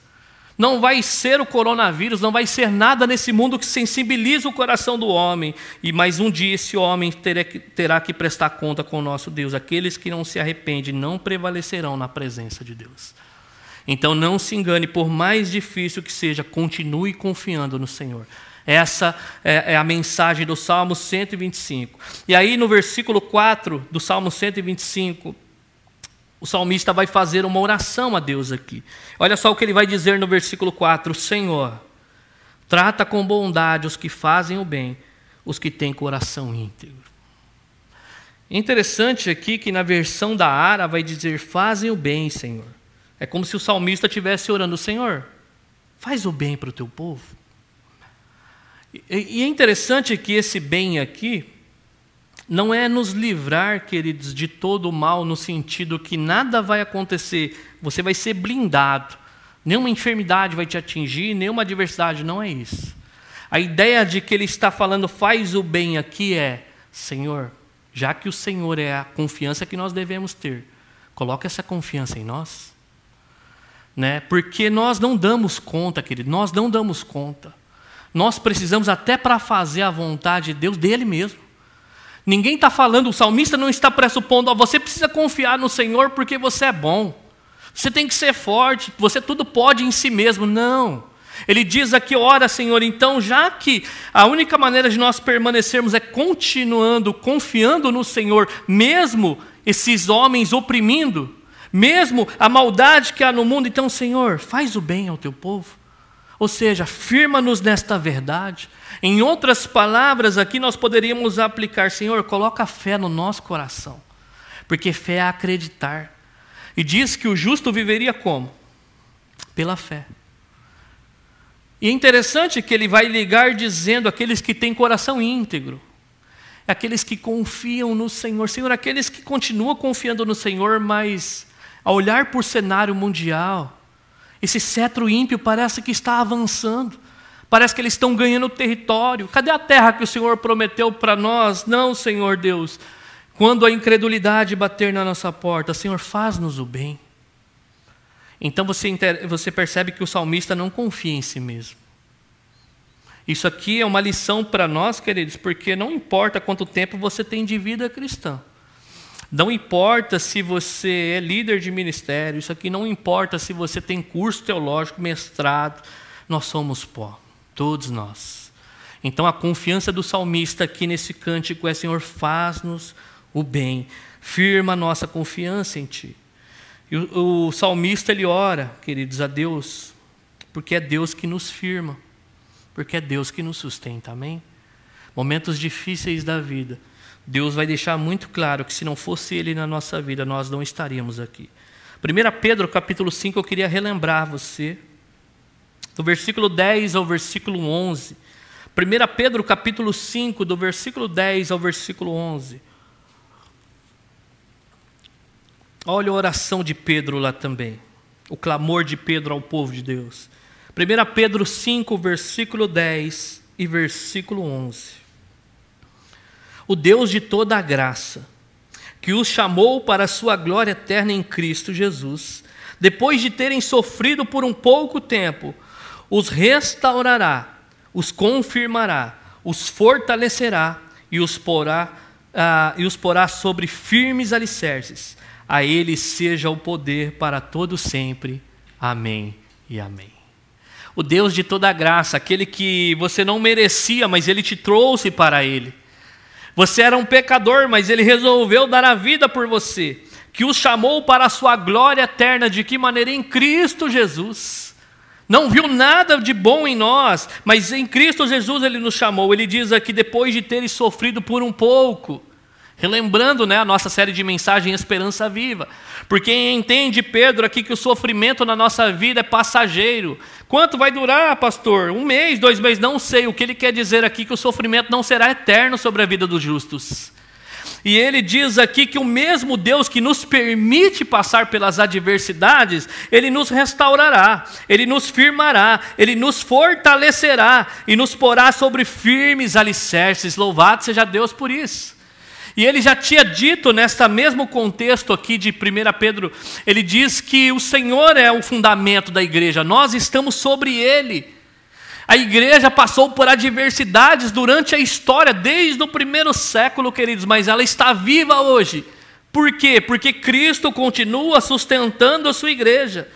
Não vai ser o coronavírus, não vai ser nada nesse mundo que sensibiliza o coração do homem. E mais um dia esse homem terá que, terá que prestar conta com o nosso Deus. Aqueles que não se arrependem não prevalecerão na presença de Deus. Então não se engane, por mais difícil que seja, continue confiando no Senhor. Essa é, é a mensagem do Salmo 125. E aí, no versículo 4 do Salmo 125, o salmista vai fazer uma oração a Deus aqui. Olha só o que ele vai dizer no versículo 4: Senhor, trata com bondade os que fazem o bem, os que têm coração íntegro. Interessante aqui que na versão da Ara vai dizer: fazem o bem, Senhor. É como se o salmista estivesse orando: Senhor, faz o bem para o teu povo. E é interessante que esse bem aqui não é nos livrar, queridos, de todo o mal, no sentido que nada vai acontecer, você vai ser blindado, nenhuma enfermidade vai te atingir, nenhuma adversidade, não é isso. A ideia de que ele está falando faz o bem aqui é, Senhor, já que o Senhor é a confiança que nós devemos ter, coloque essa confiança em nós. Né? Porque nós não damos conta, querido, nós não damos conta. Nós precisamos, até para fazer a vontade de Deus, dele mesmo. Ninguém está falando, o salmista não está pressupondo, ó, você precisa confiar no Senhor porque você é bom. Você tem que ser forte, você tudo pode em si mesmo. Não. Ele diz aqui, ora, Senhor, então, já que a única maneira de nós permanecermos é continuando, confiando no Senhor, mesmo esses homens oprimindo, mesmo a maldade que há no mundo, então, Senhor, faz o bem ao teu povo. Ou seja, firma-nos nesta verdade. Em outras palavras, aqui nós poderíamos aplicar: Senhor, coloca fé no nosso coração, porque fé é acreditar. E diz que o justo viveria como? Pela fé. E é interessante que ele vai ligar dizendo aqueles que têm coração íntegro, aqueles que confiam no Senhor. Senhor, aqueles que continuam confiando no Senhor, mas a olhar por cenário mundial, esse cetro ímpio parece que está avançando. Parece que eles estão ganhando território. Cadê a terra que o Senhor prometeu para nós? Não, Senhor Deus. Quando a incredulidade bater na nossa porta, Senhor, faz-nos o bem. Então você, você percebe que o salmista não confia em si mesmo. Isso aqui é uma lição para nós, queridos, porque não importa quanto tempo você tem de vida cristã. Não importa se você é líder de ministério, isso aqui não importa se você tem curso teológico, mestrado, nós somos pó, todos nós. Então a confiança do salmista aqui nesse cântico é: Senhor, faz-nos o bem, firma a nossa confiança em Ti. E o, o salmista ele ora, queridos, a Deus, porque é Deus que nos firma, porque é Deus que nos sustenta, amém? Momentos difíceis da vida Deus vai deixar muito claro que se não fosse Ele na nossa vida, nós não estaríamos aqui. 1 Pedro capítulo 5, eu queria relembrar você, do versículo 10 ao versículo 11. 1 Pedro capítulo 5, do versículo 10 ao versículo 11. Olha a oração de Pedro lá também, o clamor de Pedro ao povo de Deus. 1 Pedro 5, versículo 10 e versículo 11 o Deus de toda a graça, que os chamou para a sua glória eterna em Cristo Jesus, depois de terem sofrido por um pouco tempo, os restaurará, os confirmará, os fortalecerá e os porá, uh, e os porá sobre firmes alicerces. A Ele seja o poder para todo sempre. Amém e amém. O Deus de toda a graça, aquele que você não merecia, mas Ele te trouxe para Ele você era um pecador, mas ele resolveu dar a vida por você, que os chamou para a sua glória eterna, de que maneira? Em Cristo Jesus. Não viu nada de bom em nós, mas em Cristo Jesus ele nos chamou. Ele diz aqui, depois de terem sofrido por um pouco, Relembrando né, a nossa série de mensagem Esperança Viva. Porque entende Pedro aqui que o sofrimento na nossa vida é passageiro. Quanto vai durar, pastor? Um mês, dois meses? Não sei. O que ele quer dizer aqui é que o sofrimento não será eterno sobre a vida dos justos. E ele diz aqui que o mesmo Deus que nos permite passar pelas adversidades, ele nos restaurará, ele nos firmará, ele nos fortalecerá e nos porá sobre firmes alicerces. Louvado seja Deus por isso. E ele já tinha dito, nesta mesmo contexto aqui de 1 Pedro, ele diz que o Senhor é o fundamento da igreja, nós estamos sobre ele. A igreja passou por adversidades durante a história, desde o primeiro século, queridos, mas ela está viva hoje. Por quê? Porque Cristo continua sustentando a sua igreja.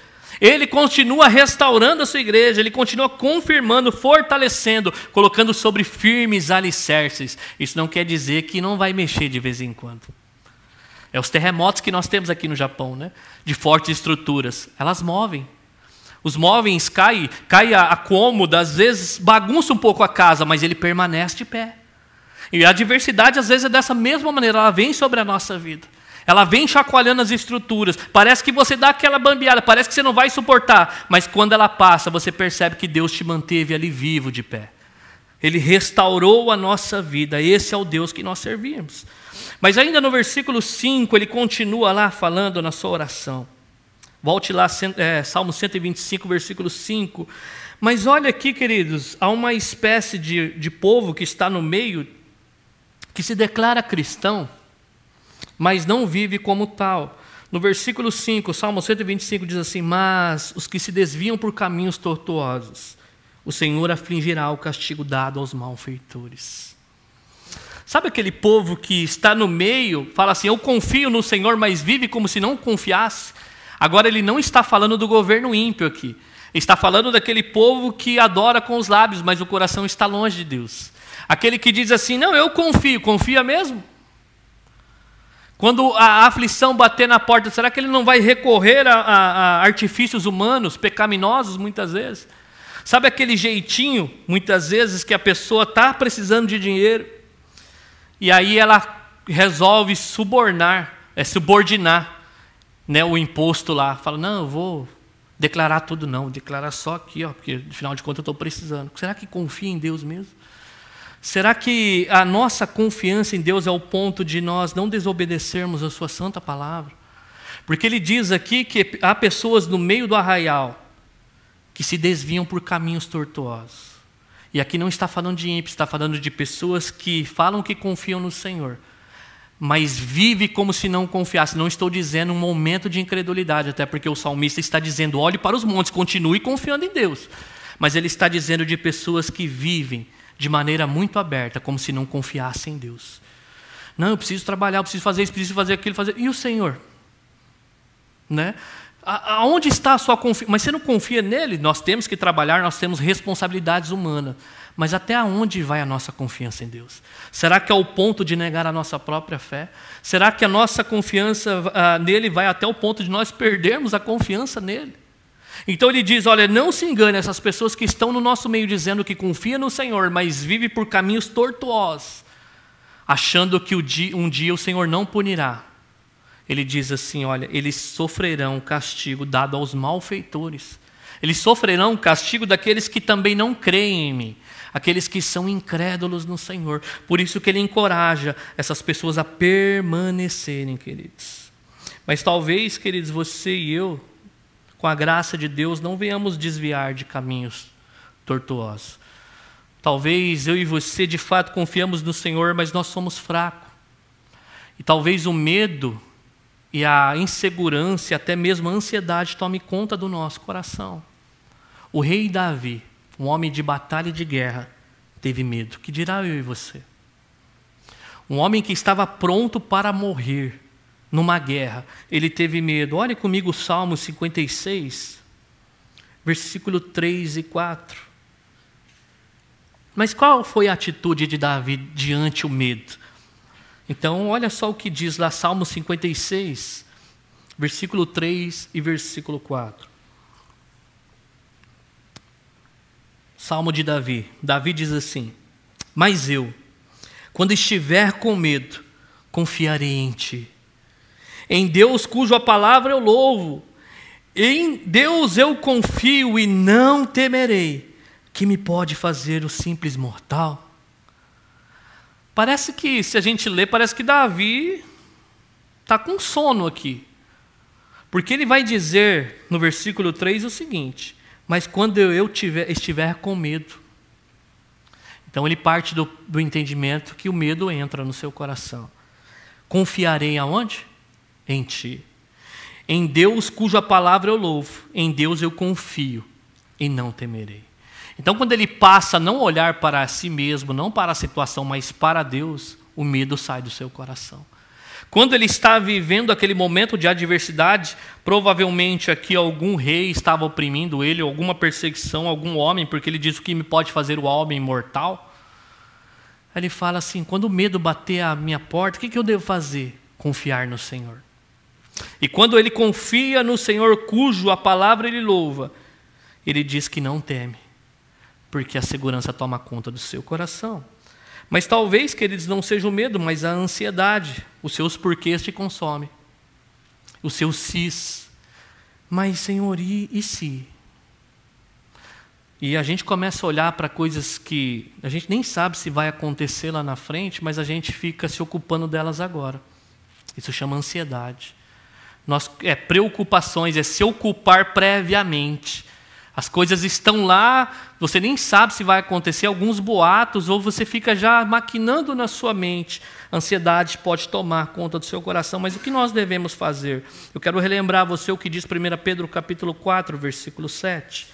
Ele continua restaurando a sua igreja, ele continua confirmando, fortalecendo, colocando sobre firmes alicerces. Isso não quer dizer que não vai mexer de vez em quando. É os terremotos que nós temos aqui no Japão, né? De fortes estruturas. Elas movem. Os móveis caem, cai a, a cômoda, às vezes bagunça um pouco a casa, mas ele permanece de pé. E a adversidade, às vezes, é dessa mesma maneira, ela vem sobre a nossa vida. Ela vem chacoalhando as estruturas. Parece que você dá aquela bambeada, parece que você não vai suportar. Mas quando ela passa, você percebe que Deus te manteve ali vivo de pé. Ele restaurou a nossa vida. Esse é o Deus que nós servimos. Mas ainda no versículo 5, ele continua lá falando na sua oração. Volte lá, é, Salmo 125, versículo 5. Mas olha aqui, queridos, há uma espécie de, de povo que está no meio, que se declara cristão, mas não vive como tal. No versículo 5, Salmo 125 diz assim: Mas os que se desviam por caminhos tortuosos, o Senhor afligirá o castigo dado aos malfeitores. Sabe aquele povo que está no meio, fala assim: Eu confio no Senhor, mas vive como se não confiasse? Agora, ele não está falando do governo ímpio aqui. Está falando daquele povo que adora com os lábios, mas o coração está longe de Deus. Aquele que diz assim: Não, eu confio, confia mesmo? Quando a aflição bater na porta, será que ele não vai recorrer a, a, a artifícios humanos, pecaminosos, muitas vezes? Sabe aquele jeitinho, muitas vezes, que a pessoa está precisando de dinheiro e aí ela resolve subornar, é subordinar né, o imposto lá. Fala, não, eu vou declarar tudo não, declarar só aqui, ó, porque afinal de contas eu estou precisando. Será que confia em Deus mesmo? Será que a nossa confiança em Deus é o ponto de nós não desobedecermos a Sua santa palavra? Porque ele diz aqui que há pessoas no meio do arraial que se desviam por caminhos tortuosos. E aqui não está falando de ímpios, está falando de pessoas que falam que confiam no Senhor, mas vive como se não confiasse. Não estou dizendo um momento de incredulidade, até porque o salmista está dizendo: olhe para os montes, continue confiando em Deus. mas ele está dizendo de pessoas que vivem de maneira muito aberta, como se não confiassem em Deus. Não, eu preciso trabalhar, eu preciso fazer isso, preciso fazer aquilo, fazer. E o Senhor? Né? Aonde está a sua confiança? Mas você não confia nele? Nós temos que trabalhar, nós temos responsabilidades humanas. Mas até onde vai a nossa confiança em Deus? Será que é o ponto de negar a nossa própria fé? Será que a nossa confiança ah, nele vai até o ponto de nós perdermos a confiança nele? Então ele diz: olha, não se engane essas pessoas que estão no nosso meio dizendo que confia no Senhor, mas vive por caminhos tortuosos, achando que um dia o Senhor não punirá. Ele diz assim: olha, eles sofrerão castigo dado aos malfeitores. Eles sofrerão o castigo daqueles que também não creem em mim, aqueles que são incrédulos no Senhor. Por isso que ele encoraja essas pessoas a permanecerem, queridos. Mas talvez, queridos, você e eu com a graça de Deus, não venhamos desviar de caminhos tortuosos. Talvez eu e você de fato confiamos no Senhor, mas nós somos fracos. E talvez o medo e a insegurança até mesmo a ansiedade tome conta do nosso coração. O rei Davi, um homem de batalha e de guerra, teve medo. Que dirá eu e você? Um homem que estava pronto para morrer, numa guerra, ele teve medo. Olhe comigo o Salmo 56, versículo 3 e 4. Mas qual foi a atitude de Davi diante o medo? Então, olha só o que diz lá, Salmo 56, versículo 3 e versículo 4. Salmo de Davi. Davi diz assim: Mas eu, quando estiver com medo, confiarei em ti. Em Deus, cuja palavra eu louvo. Em Deus eu confio e não temerei. Que me pode fazer o simples mortal? Parece que, se a gente lê, parece que Davi está com sono aqui. Porque ele vai dizer no versículo 3 o seguinte: Mas quando eu tiver, estiver com medo. Então ele parte do, do entendimento que o medo entra no seu coração. Confiarei aonde? Em ti. Em Deus, cuja palavra eu louvo, em Deus eu confio e não temerei. Então, quando ele passa a não olhar para si mesmo, não para a situação, mas para Deus, o medo sai do seu coração. Quando ele está vivendo aquele momento de adversidade, provavelmente aqui algum rei estava oprimindo ele, alguma perseguição, algum homem, porque ele diz o que me pode fazer o homem mortal. Ele fala assim: quando o medo bater a minha porta, o que eu devo fazer? Confiar no Senhor. E quando ele confia no Senhor, cujo a palavra ele louva, ele diz que não teme, porque a segurança toma conta do seu coração. Mas talvez, queridos, não seja o medo, mas a ansiedade. Os seus porquês te consomem. Os seus sis. Mas, Senhor, e, e se? E a gente começa a olhar para coisas que a gente nem sabe se vai acontecer lá na frente, mas a gente fica se ocupando delas agora. Isso chama ansiedade. Nós, é preocupações, é se ocupar previamente. As coisas estão lá, você nem sabe se vai acontecer alguns boatos, ou você fica já maquinando na sua mente. A ansiedade pode tomar conta do seu coração, mas o que nós devemos fazer? Eu quero relembrar você o que diz 1 Pedro capítulo 4, versículo 7.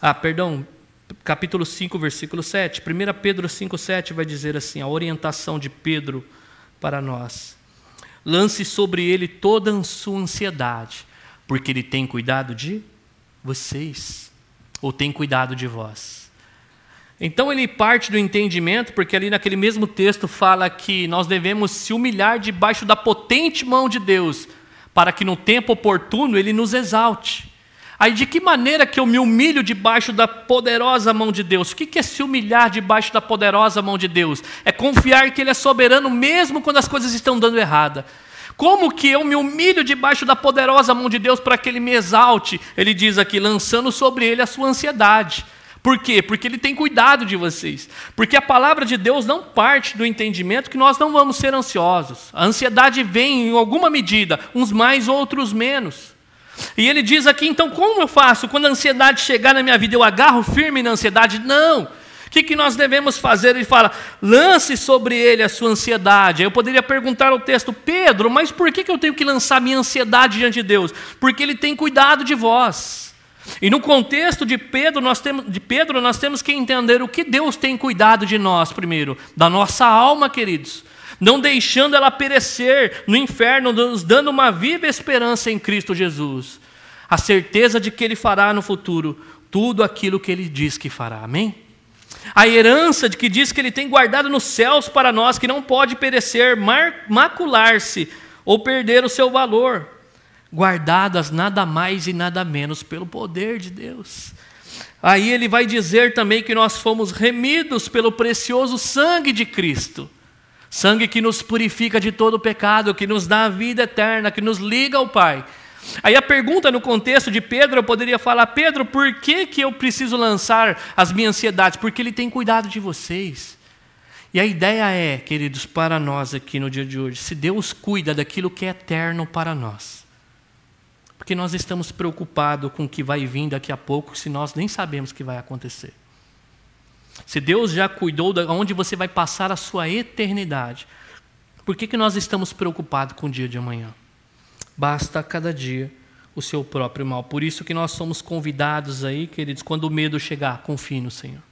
Ah, perdão, capítulo 5, versículo 7. 1 Pedro 5, 7 vai dizer assim: a orientação de Pedro para nós. Lance sobre ele toda a sua ansiedade, porque ele tem cuidado de vocês, ou tem cuidado de vós. Então ele parte do entendimento, porque ali naquele mesmo texto fala que nós devemos se humilhar debaixo da potente mão de Deus, para que no tempo oportuno ele nos exalte. Aí de que maneira que eu me humilho debaixo da poderosa mão de Deus? O que é se humilhar debaixo da poderosa mão de Deus? É confiar que Ele é soberano mesmo quando as coisas estão dando errada. Como que eu me humilho debaixo da poderosa mão de Deus para que Ele me exalte? Ele diz aqui, lançando sobre Ele a sua ansiedade. Por quê? Porque Ele tem cuidado de vocês. Porque a palavra de Deus não parte do entendimento que nós não vamos ser ansiosos. A ansiedade vem em alguma medida, uns mais, outros menos. E ele diz aqui, então, como eu faço? Quando a ansiedade chegar na minha vida, eu agarro firme na ansiedade? Não. O que, que nós devemos fazer? Ele fala, lance sobre ele a sua ansiedade. Eu poderia perguntar ao texto, Pedro, mas por que, que eu tenho que lançar minha ansiedade diante de Deus? Porque ele tem cuidado de vós. E no contexto de Pedro, nós temos, de Pedro, nós temos que entender o que Deus tem cuidado de nós, primeiro, da nossa alma, queridos, não deixando ela perecer no inferno, nos dando uma viva esperança em Cristo Jesus, a certeza de que Ele fará no futuro tudo aquilo que Ele diz que fará, amém? A herança de que diz que Ele tem guardado nos céus para nós, que não pode perecer, macular-se ou perder o seu valor guardadas nada mais e nada menos pelo poder de Deus. Aí ele vai dizer também que nós fomos remidos pelo precioso sangue de Cristo. Sangue que nos purifica de todo pecado, que nos dá a vida eterna, que nos liga ao Pai. Aí a pergunta no contexto de Pedro, eu poderia falar: Pedro, por que, que eu preciso lançar as minhas ansiedades? Porque Ele tem cuidado de vocês. E a ideia é, queridos, para nós aqui no dia de hoje, se Deus cuida daquilo que é eterno para nós, porque nós estamos preocupados com o que vai vir daqui a pouco, se nós nem sabemos o que vai acontecer. Se Deus já cuidou de onde você vai passar a sua eternidade, por que, que nós estamos preocupados com o dia de amanhã? Basta cada dia o seu próprio mal. Por isso que nós somos convidados aí, queridos, quando o medo chegar, confie no Senhor.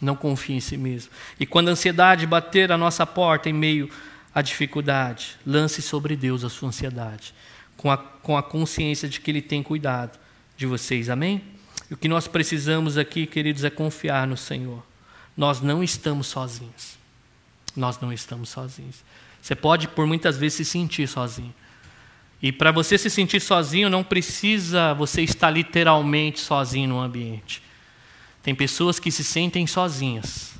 Não confie em si mesmo. E quando a ansiedade bater a nossa porta em meio à dificuldade, lance sobre Deus a sua ansiedade com a, com a consciência de que Ele tem cuidado de vocês. Amém? E o que nós precisamos aqui, queridos, é confiar no Senhor. Nós não estamos sozinhos. Nós não estamos sozinhos. Você pode, por muitas vezes, se sentir sozinho. E para você se sentir sozinho, não precisa você estar literalmente sozinho no ambiente. Tem pessoas que se sentem sozinhas,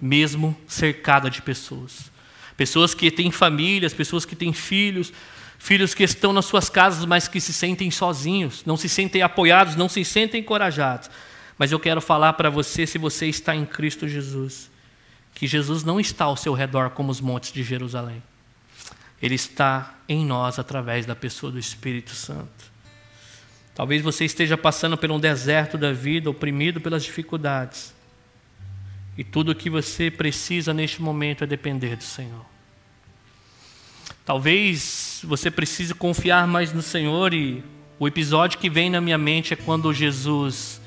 mesmo cercada de pessoas. Pessoas que têm famílias, pessoas que têm filhos, filhos que estão nas suas casas, mas que se sentem sozinhos, não se sentem apoiados, não se sentem encorajados. Mas eu quero falar para você, se você está em Cristo Jesus, que Jesus não está ao seu redor como os montes de Jerusalém. Ele está em nós através da pessoa do Espírito Santo. Talvez você esteja passando por um deserto da vida, oprimido pelas dificuldades. E tudo o que você precisa neste momento é depender do Senhor. Talvez você precise confiar mais no Senhor e o episódio que vem na minha mente é quando Jesus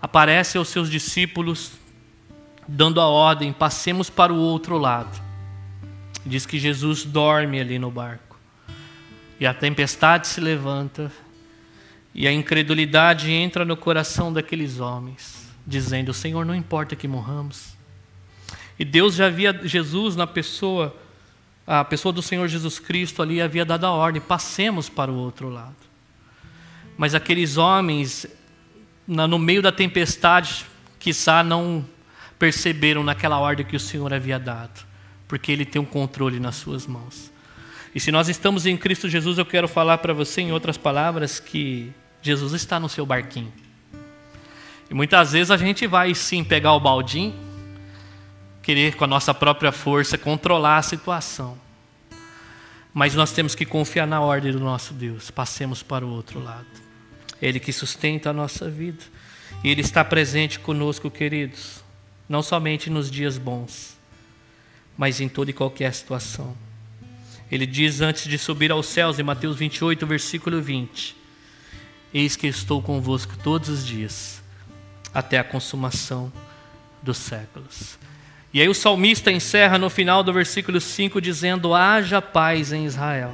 aparece aos seus discípulos dando a ordem: passemos para o outro lado. Diz que Jesus dorme ali no barco. E a tempestade se levanta e a incredulidade entra no coração daqueles homens, dizendo: Senhor, não importa que morramos. E Deus já via Jesus na pessoa a pessoa do Senhor Jesus Cristo ali havia dado a ordem: passemos para o outro lado. Mas aqueles homens, no meio da tempestade, quiçá não perceberam naquela ordem que o Senhor havia dado, porque Ele tem um controle nas suas mãos. E se nós estamos em Cristo Jesus, eu quero falar para você, em outras palavras, que Jesus está no seu barquinho. E muitas vezes a gente vai sim pegar o baldinho querer com a nossa própria força controlar a situação. Mas nós temos que confiar na ordem do nosso Deus. Passemos para o outro lado. Ele que sustenta a nossa vida. E Ele está presente conosco, queridos. Não somente nos dias bons, mas em toda e qualquer situação. Ele diz antes de subir aos céus, em Mateus 28, versículo 20: Eis que estou convosco todos os dias, até a consumação dos séculos. E aí o salmista encerra no final do versículo 5 dizendo: haja paz em Israel.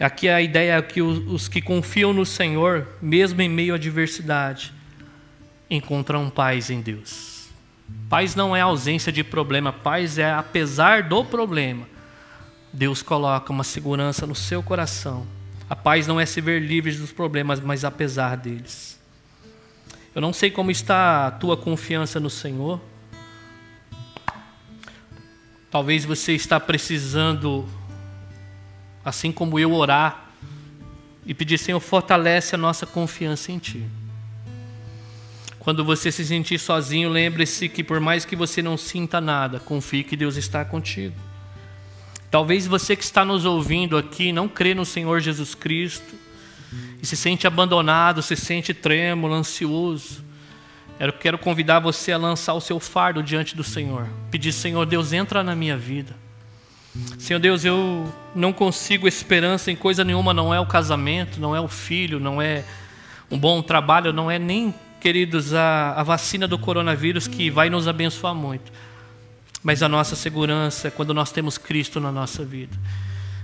Aqui a ideia é que os que confiam no Senhor, mesmo em meio à adversidade, encontram paz em Deus. Paz não é ausência de problema, paz é apesar do problema. Deus coloca uma segurança no seu coração. A paz não é se ver livre dos problemas, mas apesar deles. Eu não sei como está a tua confiança no Senhor. Talvez você está precisando, assim como eu, orar e pedir, Senhor, fortalece a nossa confiança em Ti. Quando você se sentir sozinho, lembre-se que por mais que você não sinta nada, confie que Deus está contigo. Talvez você que está nos ouvindo aqui não crê no Senhor Jesus Cristo e se sente abandonado, se sente trêmulo, ansioso. Eu quero convidar você a lançar o seu fardo diante do Senhor. Pedir, Senhor Deus, entra na minha vida. Senhor Deus, eu não consigo esperança em coisa nenhuma, não é o casamento, não é o filho, não é Um bom trabalho não é nem, queridos, a, a vacina do coronavírus que vai nos abençoar muito, mas a nossa segurança é quando nós temos Cristo na nossa vida.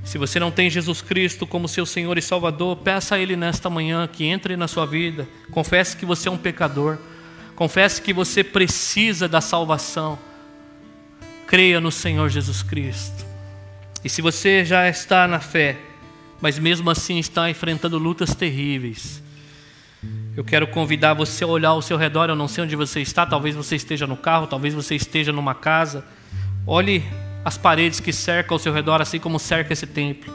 Se você não tem Jesus Cristo como seu Senhor e Salvador, peça a Ele nesta manhã que entre na sua vida. Confesse que você é um pecador. Confesse que você precisa da salvação. Creia no Senhor Jesus Cristo. E se você já está na fé, mas mesmo assim está enfrentando lutas terríveis, eu quero convidar você a olhar ao seu redor. Eu não sei onde você está, talvez você esteja no carro, talvez você esteja numa casa. Olhe as paredes que cercam ao seu redor, assim como cerca esse templo.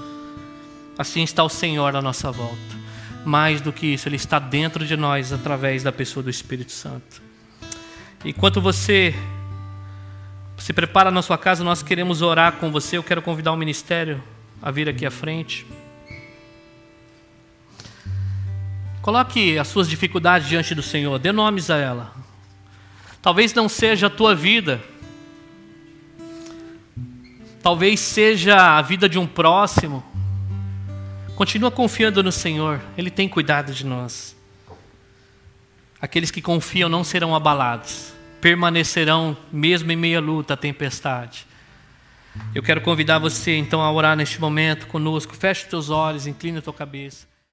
Assim está o Senhor à nossa volta. Mais do que isso, Ele está dentro de nós através da pessoa do Espírito Santo. Enquanto você se prepara na sua casa, nós queremos orar com você. Eu quero convidar o ministério a vir aqui à frente. Coloque as suas dificuldades diante do Senhor, dê nomes a ela. Talvez não seja a tua vida, talvez seja a vida de um próximo. Continua confiando no Senhor, Ele tem cuidado de nós. Aqueles que confiam não serão abalados, permanecerão mesmo em meia luta, tempestade. Eu quero convidar você então a orar neste momento conosco. Feche teus olhos, incline a tua cabeça.